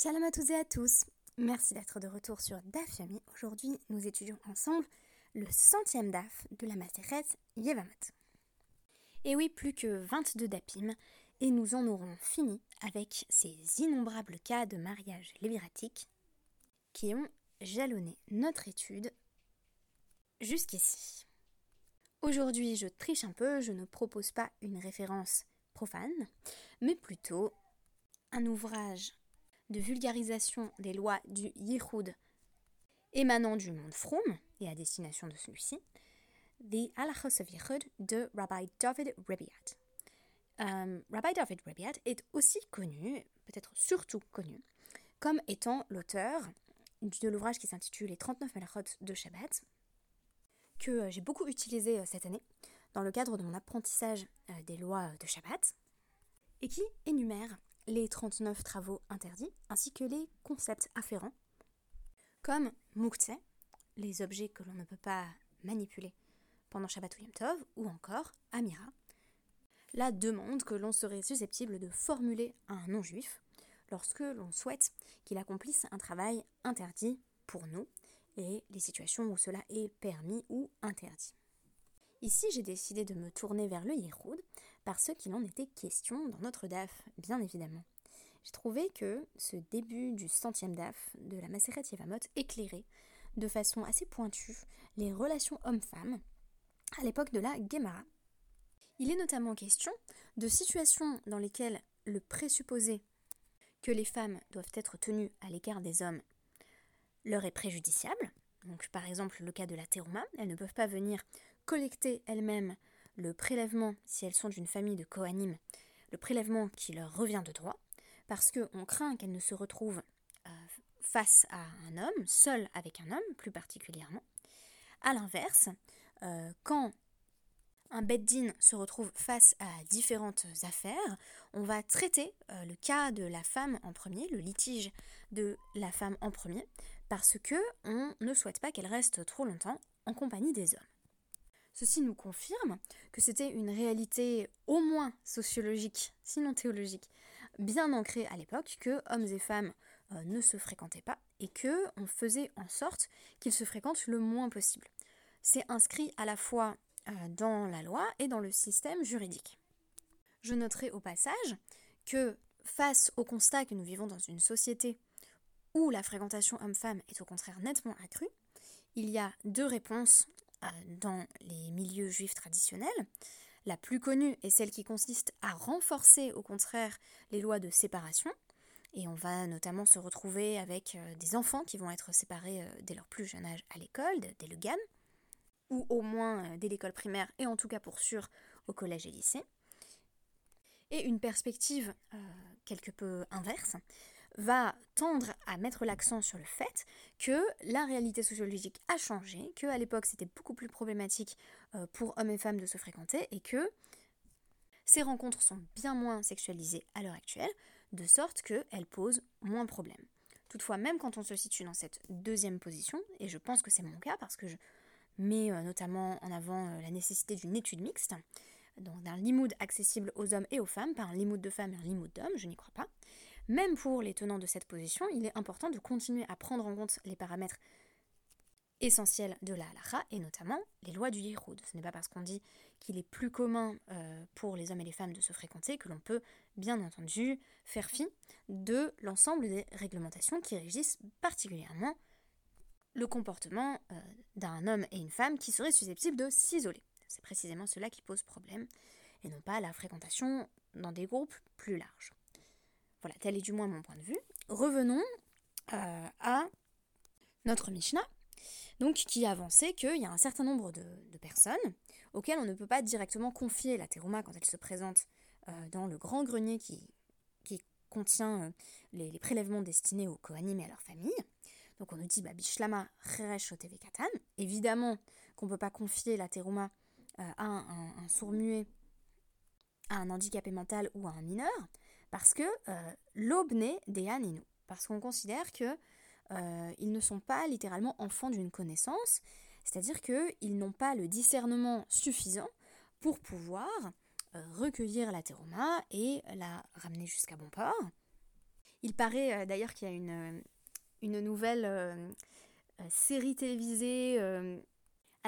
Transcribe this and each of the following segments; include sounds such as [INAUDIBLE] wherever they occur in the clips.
Shalom à toutes et à tous. Merci d'être de retour sur DAF Yomi. Aujourd'hui, nous étudions ensemble le centième DAF de la Maseret Yevamot. Et oui, plus que 22 dapim, et nous en aurons fini avec ces innombrables cas de mariage léviratique qui ont jalonné notre étude jusqu'ici. Aujourd'hui, je triche un peu, je ne propose pas une référence profane, mais plutôt un ouvrage de vulgarisation des lois du Yichud émanant du monde Fromm et à destination de celui-ci, The Halachos of Yichud de Rabbi David Rebiat. Euh, Rabbi David Rebiat est aussi connu, peut-être surtout connu, comme étant l'auteur de l'ouvrage qui s'intitule Les 39 Melachot de Shabbat, que euh, j'ai beaucoup utilisé euh, cette année dans le cadre de mon apprentissage des lois de Shabbat, et qui énumère les 39 travaux interdits, ainsi que les concepts afférents, comme Mukte, les objets que l'on ne peut pas manipuler pendant Shabbat ou Yom Tov, ou encore Amira, la demande que l'on serait susceptible de formuler à un non-juif lorsque l'on souhaite qu'il accomplisse un travail interdit pour nous, et les situations où cela est permis ou interdit. Ici, j'ai décidé de me tourner vers le Yehoud parce qu'il en était question dans notre DAF, bien évidemment. J'ai trouvé que ce début du centième DAF de la Maseret Yevamot éclairait de façon assez pointue les relations hommes-femmes à l'époque de la Gemara. Il est notamment question de situations dans lesquelles le présupposé que les femmes doivent être tenues à l'écart des hommes leur est préjudiciable. Donc par exemple le cas de la terouma, elles ne peuvent pas venir collecter elles-mêmes le prélèvement, si elles sont d'une famille de Kohanim, le prélèvement qui leur revient de droit, parce qu'on craint qu'elles ne se retrouvent euh, face à un homme, seule avec un homme plus particulièrement. A l'inverse, euh, quand un beddin se retrouve face à différentes affaires, on va traiter euh, le cas de la femme en premier, le litige de la femme en premier, parce que on ne souhaite pas qu'elle reste trop longtemps en compagnie des hommes. Ceci nous confirme que c'était une réalité au moins sociologique, sinon théologique, bien ancrée à l'époque, que hommes et femmes euh, ne se fréquentaient pas et que on faisait en sorte qu'ils se fréquentent le moins possible. C'est inscrit à la fois euh, dans la loi et dans le système juridique. Je noterai au passage que face au constat que nous vivons dans une société où la fréquentation homme-femme est au contraire nettement accrue, il y a deux réponses dans les milieux juifs traditionnels. La plus connue est celle qui consiste à renforcer au contraire les lois de séparation. Et on va notamment se retrouver avec euh, des enfants qui vont être séparés euh, dès leur plus jeune âge à l'école, dès le GAN, ou au moins euh, dès l'école primaire, et en tout cas pour sûr au collège et lycée. Et une perspective quelque peu inverse, va tendre à mettre l'accent sur le fait que la réalité sociologique a changé, que à l'époque c'était beaucoup plus problématique euh, pour hommes et femmes de se fréquenter et que ces rencontres sont bien moins sexualisées à l'heure actuelle, de sorte qu'elles posent moins de problèmes. Toutefois, même quand on se situe dans cette deuxième position, et je pense que c'est mon cas parce que je mets euh, notamment en avant euh, la nécessité d'une étude mixte, donc d'un limoud accessible aux hommes et aux femmes, pas un limoud de femmes et un limoud d'hommes, je n'y crois pas, même pour les tenants de cette position, il est important de continuer à prendre en compte les paramètres essentiels de la halakha, et notamment les lois du Yihoud. Ce n'est pas parce qu'on dit qu'il est plus commun euh, pour les hommes et les femmes de se fréquenter que l'on peut, bien entendu, faire fi de l'ensemble des réglementations qui régissent particulièrement le comportement euh, d'un homme et une femme qui seraient susceptibles de s'isoler. C'est précisément cela qui pose problème, et non pas la fréquentation dans des groupes plus larges. Voilà, tel est du moins mon point de vue. Revenons euh, à notre Mishnah, donc qui avançait qu'il y a un certain nombre de, personnes auxquelles on ne peut pas directement confier la terouma quand elle se présente euh, dans le grand grenier qui, contient euh, les, prélèvements destinés aux Kohanim et à leur famille. Donc on nous dit bah, Bishlama Cheresh Katan. Évidemment qu'on ne peut pas confier la terouma à un, un sourd-muet, à un handicapé mental ou à un mineur parce que euh, l'obné des nous, parce qu'on considère que euh, ils ne sont pas littéralement enfants d'une connaissance, c'est-à-dire qu'ils n'ont pas le discernement suffisant pour pouvoir euh, recueillir la teroma et la ramener jusqu'à bon port. Il paraît d'ailleurs qu'il y a une, une nouvelle série télévisée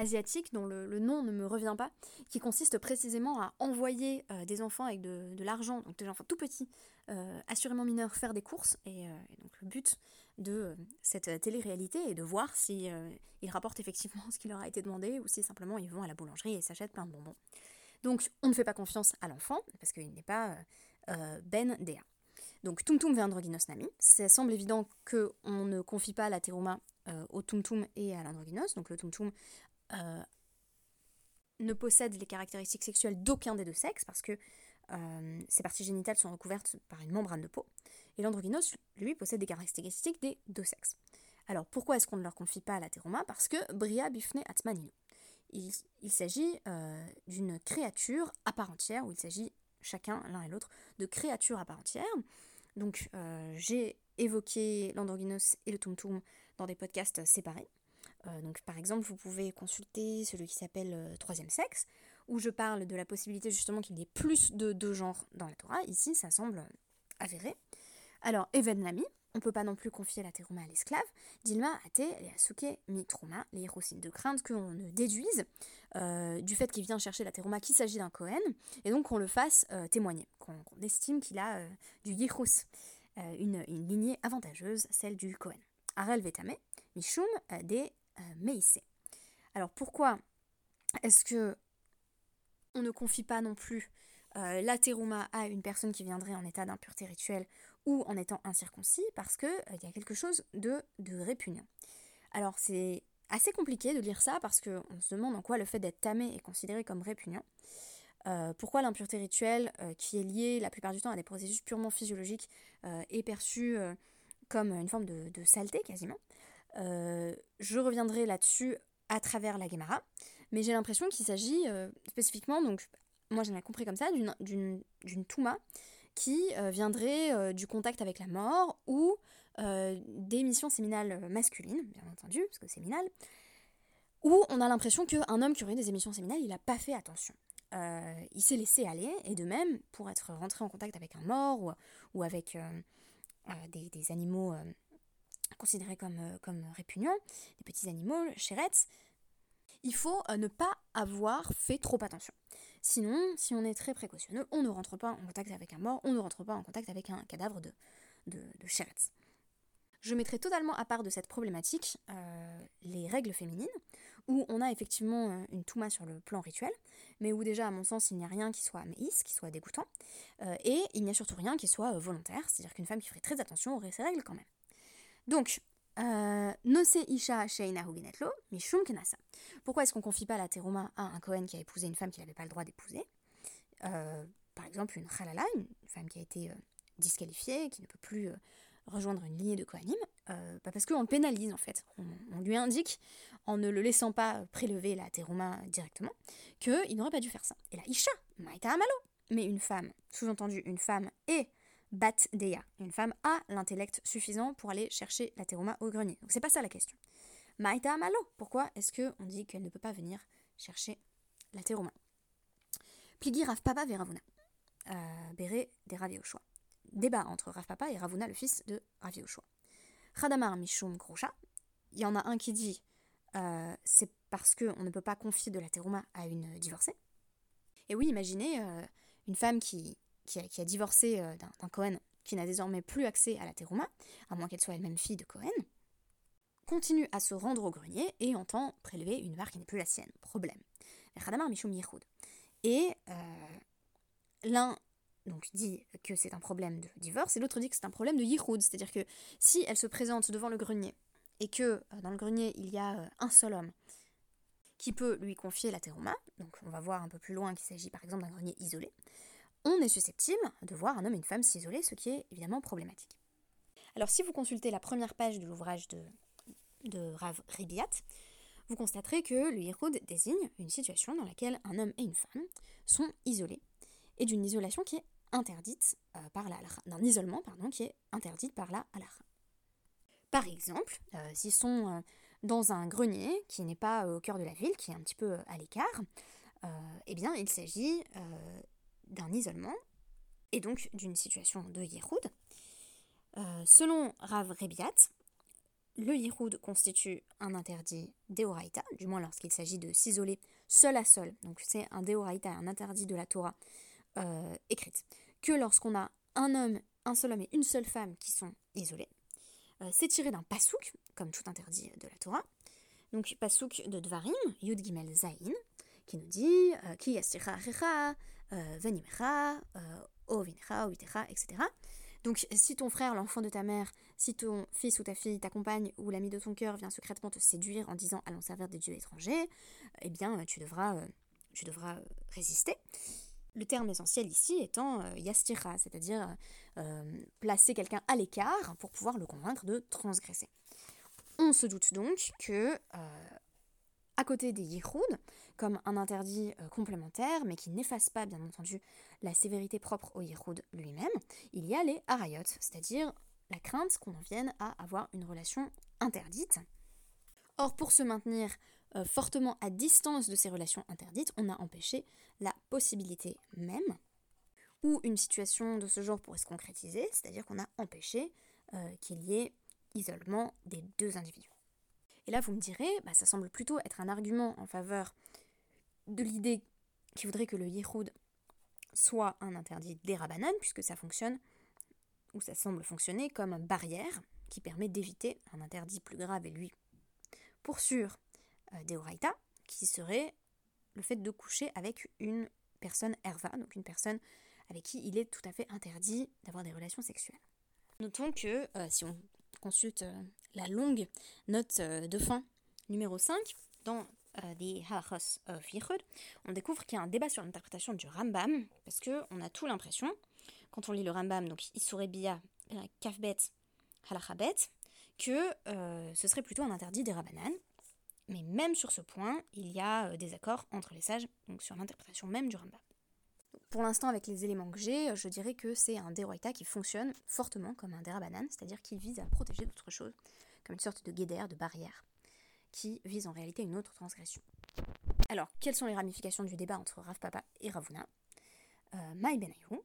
asiatique dont le, nom ne me revient pas, qui consiste précisément à envoyer des enfants avec de, l'argent, donc des enfants tout petits, assurément mineurs, faire des courses. Et, donc le but de cette télé-réalité est de voir si ils rapportent effectivement [LAUGHS] ce qui leur a été demandé ou si simplement ils vont à la boulangerie et s'achètent plein de bonbons. Donc on ne fait pas confiance à l'enfant parce qu'il n'est pas Ben Dea. Donc Tum Tum veut androgynos nami. Ça semble évident qu'on ne confie pas la teruma euh, au Tum Tum et à l'androgynos. Donc le Tum Tum euh, ne possède les caractéristiques sexuelles d'aucun des deux sexes parce que euh, ses parties génitales sont recouvertes par une membrane de peau. Et l'androgynos, lui, possède des caractéristiques des deux sexes. Alors pourquoi est-ce qu'on ne leur confie pas la teruma Parce que Bria bifne atmanino. Il, il s'agit d'une créature à part entière, où il s'agit chacun, l'un et l'autre, de créatures à part entière. Donc euh, j'ai évoqué l'androgynos et le tum dans des podcasts séparés. Euh, donc par exemple, vous pouvez consulter celui qui s'appelle euh, Troisième sexe, où je parle de la possibilité justement qu'il y ait plus de deux genres dans la Torah. Ici, ça semble avéré. Alors, Even Lami, on ne peut pas non plus confier la teruma à l'esclave. Dilma, Ate, et Asuke, Mi Truma, les hérosines de crainte qu'on ne déduise du fait qu'il vient chercher la teruma qu'il s'agit d'un Cohen, et donc qu'on le fasse témoigner qu'on estime qu'il a euh, du euh, une, lignée avantageuse, celle du Cohen. Arel Vetame, Mishum euh, des Meïsé. Alors pourquoi est-ce que on ne confie pas non plus la terouma à une personne qui viendrait en état d'impureté rituelle ou en étant incirconcis Parce qu'il il y a quelque chose de, répugnant? Alors c'est assez compliqué de lire ça parce qu'on se demande en quoi le fait d'être tamé est considéré comme répugnant. Euh, pourquoi l'impureté rituelle, euh, qui est liée la plupart du temps à des processus purement physiologiques, euh, est perçue comme une forme de, saleté quasiment? Je reviendrai là-dessus à travers la Gemara, mais j'ai l'impression qu'il s'agit spécifiquement, donc moi j'en ai compris comme ça, d'une touma qui viendrait du contact avec la mort ou des missions séminales masculines, bien entendu, parce que séminales, où on a l'impression qu'un homme qui aurait des émissions séminales, il n'a pas fait attention. Euh, il s'est laissé aller, et de même, pour être rentré en contact avec un mort ou, avec euh, euh, des, animaux considérés comme, comme répugnants, des petits animaux, chérettes, il faut ne pas avoir fait trop attention. Sinon, si on est très précautionneux, on ne rentre pas en contact avec un mort, on ne rentre pas en contact avec un cadavre de, de, de Je mettrai totalement à part de cette problématique les règles féminines, où on a effectivement une touma sur le plan rituel, mais où déjà, à mon sens, il n'y a rien qui soit maïs, qui soit dégoûtant, euh, et il n'y a surtout rien qui soit euh, volontaire, c'est-à-dire qu'une femme qui ferait très attention aurait ses règles quand même. Donc, euh. Pourquoi est-ce qu'on confie pas la teruma à un Cohen qui a épousé une femme qu'il n'avait pas le droit d'épouser? Par exemple, une Khalala, une femme qui a été disqualifiée, qui ne peut plus rejoindre une lignée de Kohanim, euh, bah, parce qu'on le pénalise en fait. On, lui indique, en ne le laissant pas prélever la terouma directement, qu'il n'aurait pas dû faire ça. Et là, Isha, Maïta Amalo. Mais une femme, sous-entendu une femme et Bat Deya, une femme a l'intellect suffisant pour aller chercher la au grenier. Donc c'est pas ça la question. Maïta Amalo, pourquoi est-ce qu'on dit qu'elle ne peut pas venir chercher la terouma Pligi Rav Papa Veravuna, euh, Béré des Rav Débat entre Rav Papa et Ravuna, le fils de Rav Yoshua. Radamar Mishum Grosha. Il y en a un qui dit euh, c'est parce qu'on ne peut pas confier de la à une divorcée. Et oui, imaginez euh, une femme qui, qui, a, divorcé euh, d'un Cohen qui n'a désormais plus accès à la terouma, à moins qu'elle soit elle-même fille de Cohen, continue à se rendre au grenier et entend prélever une var qui n'est plus la sienne. Problème. Et l'un donc dit que c'est un problème de divorce, et l'autre dit que c'est un problème de yichud, c'est-à-dire que si elle se présente devant le grenier, et que euh, dans le grenier il y a euh, un seul homme qui peut lui confier la terouma, donc on va voir un peu plus loin qu'il s'agit par exemple d'un grenier isolé, on est susceptible de voir un homme et une femme s'isoler, ce qui est évidemment problématique. Alors si vous consultez la première page de l'ouvrage de, de Rav Ribiat, vous constaterez que le yichud désigne une situation dans laquelle un homme et une femme sont isolés et d'une isolation qui est interdite euh, par la d'un isolement pardon, qui est interdite par la halakha. Par exemple, euh, s'ils sont euh, dans un grenier qui n'est pas au cœur de la ville, qui est un petit peu à l'écart, eh bien il s'agit d'un isolement et donc d'une situation de Yehoud selon Rav Rebiat, le Yihoud constitue un interdit d'Eoraita, du moins lorsqu'il s'agit de s'isoler seul à seul. Donc c'est un d'Eoraita, un interdit de la Torah euh, écrite. Que lorsqu'on a un homme, un seul homme et une seule femme qui sont isolés. Euh, c'est tiré d'un pasouk, comme tout interdit de la Torah. Donc pasouk de Dvarim, Yud Gimel Zain, qui nous dit euh, Ki venimecha, ovinecha, ovitecha, etc. Donc si ton frère, l'enfant de ta mère, si ton fils ou ta fille, ta compagne ou l'ami de ton cœur vient secrètement te séduire en disant allons servir des dieux étrangers, eh bien tu devras, euh, tu devras euh, résister. Le terme essentiel ici étant euh, yastira, c'est-à-dire placer quelqu'un à l'écart pour pouvoir le convaincre de transgresser. On se doute donc que, à côté des yichud, comme un interdit euh, complémentaire, mais qui n'efface pas, bien entendu, la sévérité propre au Yichud lui-même, il y a les harayot, c'est-à-dire la crainte qu'on en vienne à avoir une relation interdite. Or, pour se maintenir euh, fortement à distance de ces relations interdites, on a empêché la possibilité même où une situation de ce genre pourrait se concrétiser, c'est-à-dire qu'on a empêché euh, qu'il y ait isolement des deux individus. Et là, vous me direz, bah, ça semble plutôt être un argument en faveur de l'idée qui voudrait que le yichud soit un interdit des rabanan, puisque ça fonctionne, ou ça semble fonctionner comme barrière qui permet d'éviter un interdit plus grave et lui. Pour sûr, euh, des oraita, qui serait le fait de coucher avec une personne erva, donc une personne avec qui il est tout à fait interdit d'avoir des relations sexuelles. Notons que euh, si on consulte euh, la longue note de fin numéro 5, dans euh, des halachos of on découvre qu'il y a un débat sur l'interprétation du Rambam, parce qu'on a tout l'impression, quand on lit le Rambam, donc Isurebia, Kafbet, Halachabet, que euh, ce serait plutôt un interdit des Rabbanan. Mais même sur ce point, il y a euh, des accords entre les sages, sur l'interprétation même du Rambam. Pour l'instant, avec les éléments que j'ai, je dirais que c'est un Deroïta qui fonctionne fortement comme un Derabanan, c'est-à-dire qu'il vise à protéger d'autres choses, comme une sorte de guédère, de barrière qui vise en réalité une autre transgression. Alors, quelles sont les ramifications du débat entre Rav Papa et Ravuna euh, Maï Benayou,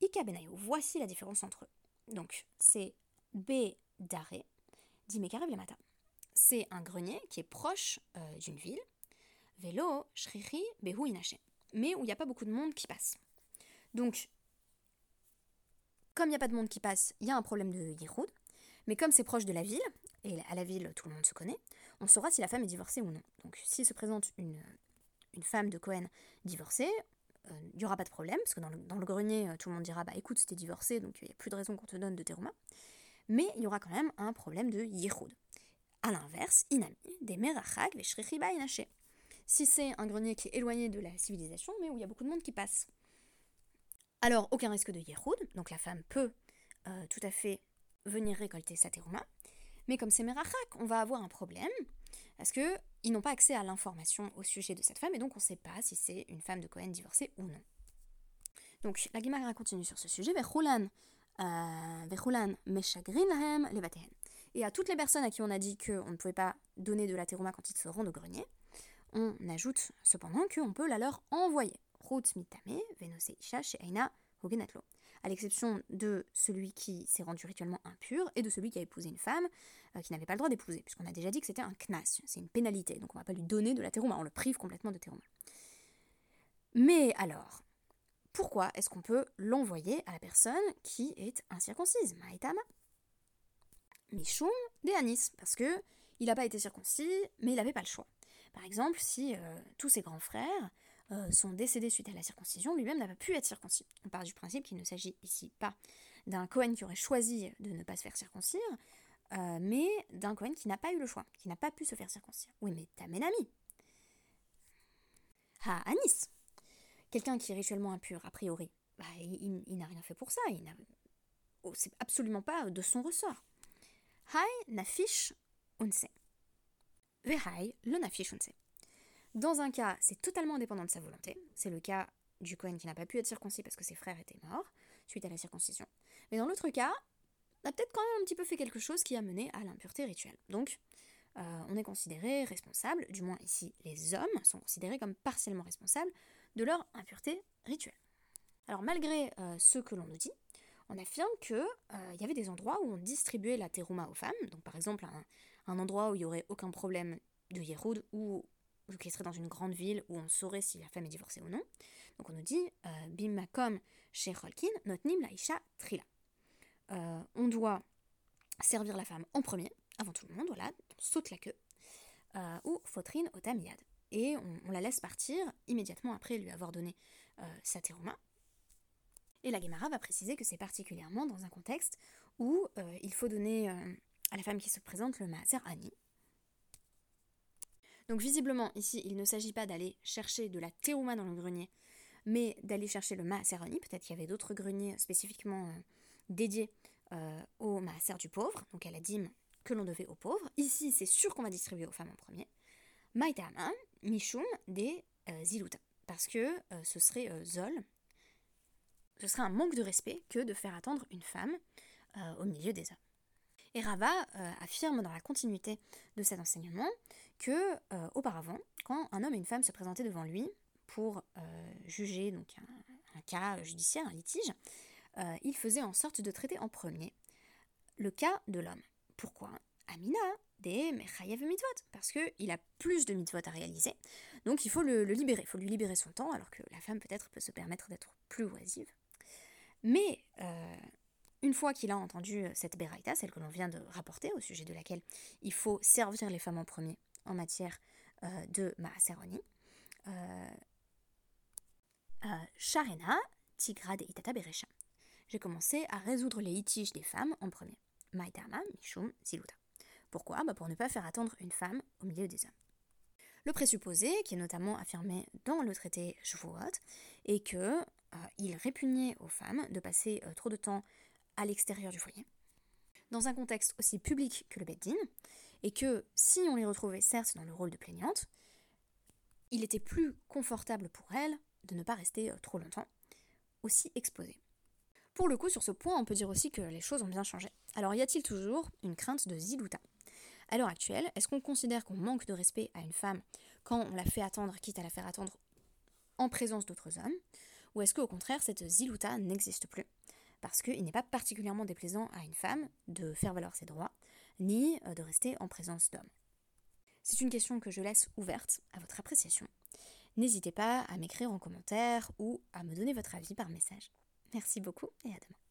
Ika Benayou, voici la différence entre eux. Donc, c'est B d'arrêt, dit Mata. C'est un grenier qui est proche euh, d'une ville, Vélo, Shriri, Behu Inaché, mais où il n'y a pas beaucoup de monde qui passe. Donc, comme il n'y a pas de monde qui passe, il y a un problème de Yiroud, mais comme c'est proche de la ville, et à la ville tout le monde se connaît, on saura si la femme est divorcée ou non. Donc s'il se présente une, une femme de Cohen divorcée, euh, il n'y aura pas de problème, parce que dans le, grenier, euh, tout le monde dira, bah écoute, c'était divorcé, donc il n'y a plus de raison qu'on te donne de terouma. Mais il y aura quand même un problème de yichud. A l'inverse, inami, des merachag, les shrichiba inaché. Si c'est un grenier qui est éloigné de la civilisation, mais où il y a beaucoup de monde qui passe. Alors, aucun risque de yichud, donc la femme peut euh, tout à fait venir récolter sa terouma. Mais comme c'est Merachak, on va avoir un problème, parce qu'ils n'ont pas accès à l'information au sujet de cette femme, et donc on ne sait pas si c'est une femme de Cohen divorcée ou non. Donc la Gemara continue sur ce sujet, euh, Et à toutes les personnes à qui on a dit qu'on ne pouvait pas donner de la terouma quand ils se rendent au grenier, on ajoute cependant qu'on peut la leur envoyer. mitame, venose isha, she'aina, hogenatlo à l'exception de celui qui s'est rendu rituellement impur et de celui qui a épousé une femme euh, qui n'avait pas le droit d'épouser, puisqu'on a déjà dit que c'était un knas, c'est une pénalité, donc on ne va pas lui donner de la terouma, on le prive complètement de terouma. Mais alors, pourquoi est-ce qu'on peut l'envoyer à la personne qui est incirconcise Maïtama? Mishum de Anis, parce que il n'a pas été circoncis, mais il n'avait pas le choix. Par exemple, si euh, tous ses grands frères euh, sont décédés suite à la circoncision, lui-même n'a pas pu être circoncis. On part du principe qu'il ne s'agit ici pas d'un Cohen qui aurait choisi de ne pas se faire circoncire, euh, mais d'un Cohen qui n'a pas eu le choix, qui n'a pas pu se faire circoncire. Oui, mais t'as ami. Ah, Anis Quelqu'un qui est rituellement impur, a priori, bah, il, n'a rien fait pour ça. Oh, c'est absolument pas de son ressort. Hai nafish unse. Le. Dans un cas, c'est totalement indépendant de sa volonté. C'est le cas du Cohen qui n'a pas pu être circoncis parce que ses frères étaient morts suite à la circoncision. Mais dans l'autre cas, a peut-être quand même un petit peu fait quelque chose qui a mené à l'impureté rituelle. Donc, euh, on est considéré responsable, du moins ici les hommes sont considérés comme partiellement responsables de leur impureté rituelle. Alors malgré euh, ce que l'on nous dit, on affirme qu'il euh, y avait des endroits où on distribuait la terouma aux femmes, donc par exemple un, endroit où il n'y aurait aucun problème de Yehoud ou qui serait dans une grande ville où on saurait si la femme est divorcée ou non. Donc on nous dit euh, Bimmakom chez Holkin, notnim laisha trila. Euh, on doit servir la femme en premier, avant tout le monde, voilà, on saute la queue, euh, ou fotrine otamiyad. Et on, la laisse partir immédiatement après lui avoir donné sa terouma. Et la Gemara va préciser que c'est particulièrement dans un contexte où il faut donner à la femme qui se présente le maaser ani, donc visiblement, ici, il ne s'agit pas d'aller chercher de la théouma dans le grenier, mais d'aller chercher le maaseroni. Peut-être qu'il y avait d'autres greniers spécifiquement euh, dédiés euh, au maaser du pauvre, donc à la dîme que l'on devait aux pauvres. Ici, c'est sûr qu'on va distribuer aux femmes en premier. Maitama, Mishum, des euh, Ziluta. Parce que ce serait Zol, ce serait un manque de respect que de faire attendre une femme au milieu des hommes. Et Rava affirme dans la continuité de cet enseignement que euh, auparavant, quand un homme et une femme se présentaient devant lui pour euh, juger donc un, cas judiciaire, un litige, euh, il faisait en sorte de traiter en premier le cas de l'homme. Pourquoi? Amina des Mechayev mitzvot, parce qu'il a plus de mitzvot à réaliser, donc il faut le, libérer, il faut lui libérer son temps, alors que la femme peut-être peut se permettre d'être plus oisive. Mais une fois qu'il a entendu cette beraïta, celle que l'on vient de rapporter, au sujet de laquelle il faut servir les femmes en premier en matière euh, de Maaseroni. Euh, euh, Sharena, Tigrad et Itata Beresha. J'ai commencé à résoudre les litiges des femmes en premier. Maitama, Mishum, Ziluta. Pourquoi? Bah Pour ne pas faire attendre une femme au milieu des hommes. Le présupposé, qui est notamment affirmé dans le traité Shavuot, est que il répugnait aux femmes de passer trop de temps à l'extérieur du foyer. Dans un contexte aussi public que le Beddin, et que si on les retrouvait certes dans le rôle de plaignante, il était plus confortable pour elle de ne pas rester euh, trop longtemps aussi exposée. Pour le coup, sur ce point, on peut dire aussi que les choses ont bien changé. Alors y a-t-il toujours une crainte de zilouta À l'heure actuelle, est-ce qu'on considère qu'on manque de respect à une femme quand on la fait attendre, quitte à la faire attendre en présence d'autres hommes? Ou est-ce qu'au contraire, cette zilouta n'existe plus? Parce qu'il n'est pas particulièrement déplaisant à une femme de faire valoir ses droits, ni euh, de rester en présence d'hommes. C'est une question que je laisse ouverte à votre appréciation. N'hésitez pas à m'écrire en commentaire ou à me donner votre avis par message. Merci beaucoup et à demain.